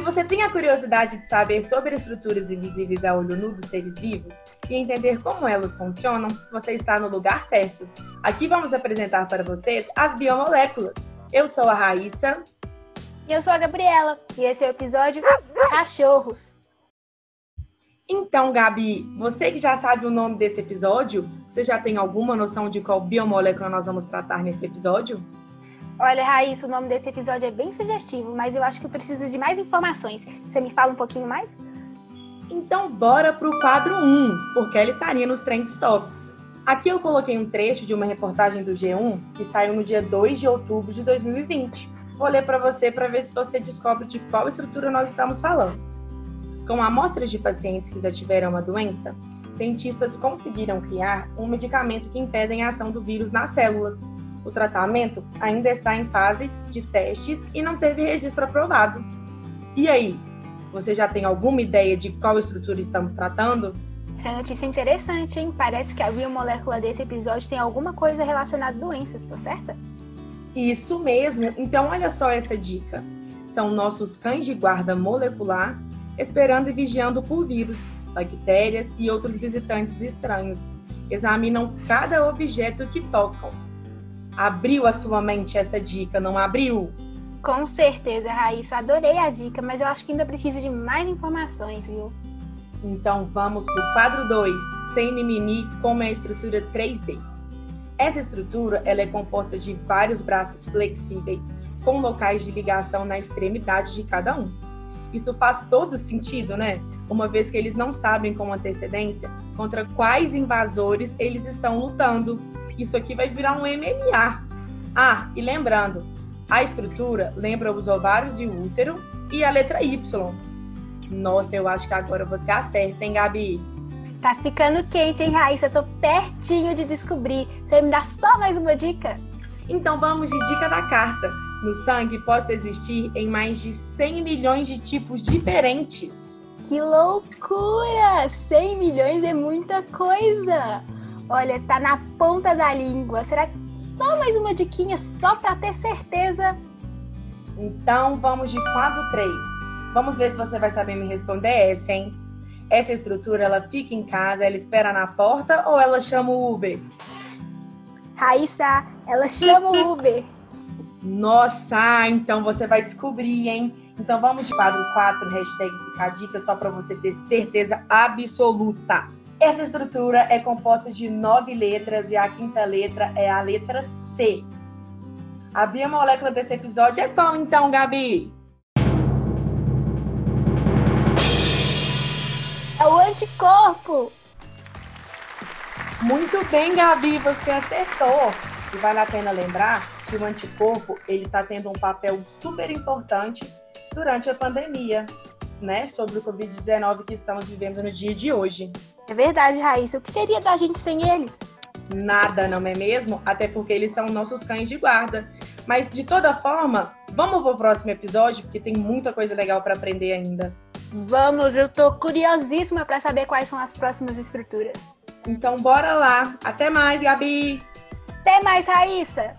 você tem a curiosidade de saber sobre estruturas invisíveis a olho nu dos seres vivos e entender como elas funcionam, você está no lugar certo. Aqui vamos apresentar para vocês as biomoléculas. Eu sou a Raíssa. E eu sou a Gabriela. E esse é o episódio Cachorros. Então, Gabi, você que já sabe o nome desse episódio, você já tem alguma noção de qual biomolécula nós vamos tratar nesse episódio? Olha, Raíssa, o nome desse episódio é bem sugestivo, mas eu acho que eu preciso de mais informações. Você me fala um pouquinho mais? Então, bora para o quadro 1, porque ela estaria nos Trend Topics. Aqui eu coloquei um trecho de uma reportagem do G1 que saiu no dia 2 de outubro de 2020. Vou ler para você para ver se você descobre de qual estrutura nós estamos falando. Com amostras de pacientes que já tiveram uma doença, cientistas conseguiram criar um medicamento que impede a ação do vírus nas células. O tratamento ainda está em fase de testes e não teve registro aprovado. E aí, você já tem alguma ideia de qual estrutura estamos tratando? Essa notícia é interessante, hein? Parece que a biomolécula desse episódio tem alguma coisa relacionada a doenças, tá certa? Isso mesmo. Então, olha só essa dica. São nossos cães de guarda molecular esperando e vigiando por vírus, bactérias e outros visitantes estranhos. Examinam cada objeto que tocam. Abriu a sua mente essa dica, não abriu? Com certeza, Raíssa. Adorei a dica, mas eu acho que ainda preciso de mais informações, viu? Então vamos para o quadro 2, sem mimimi, como é a estrutura 3D. Essa estrutura ela é composta de vários braços flexíveis, com locais de ligação na extremidade de cada um. Isso faz todo sentido, né? Uma vez que eles não sabem com antecedência contra quais invasores eles estão lutando. Isso aqui vai virar um MMA. Ah, e lembrando, a estrutura lembra os ovários e o útero e a letra Y. Nossa, eu acho que agora você acerta, hein, Gabi? Tá ficando quente, hein, Raíssa? Tô pertinho de descobrir. Você me dá só mais uma dica? Então vamos de dica da carta. No sangue possa existir em mais de 100 milhões de tipos diferentes. Que loucura! 100 milhões é muita coisa! Olha, tá na ponta da língua. Será que só mais uma diquinha só para ter certeza? Então vamos de quadro 3. Vamos ver se você vai saber me responder essa, hein? Essa estrutura, ela fica em casa, ela espera na porta ou ela chama o Uber? Raíssa, ela chama o Uber. Nossa, então você vai descobrir, hein? Então vamos de quadro 4, hashtag Fica a Dica, só para você ter certeza absoluta. Essa estrutura é composta de nove letras e a quinta letra é a letra C. A biomolécula desse episódio é qual então, Gabi? É o anticorpo! Muito bem, Gabi, você acertou. E vale a pena lembrar que o anticorpo ele está tendo um papel super importante durante a pandemia, né, sobre o Covid-19 que estamos vivendo no dia de hoje. É verdade, Raíssa. O que seria da gente sem eles? Nada, não é mesmo? Até porque eles são nossos cães de guarda. Mas de toda forma, vamos para o próximo episódio, porque tem muita coisa legal para aprender ainda. Vamos, eu tô curiosíssima para saber quais são as próximas estruturas. Então bora lá. Até mais, Gabi. Até mais, Raíssa.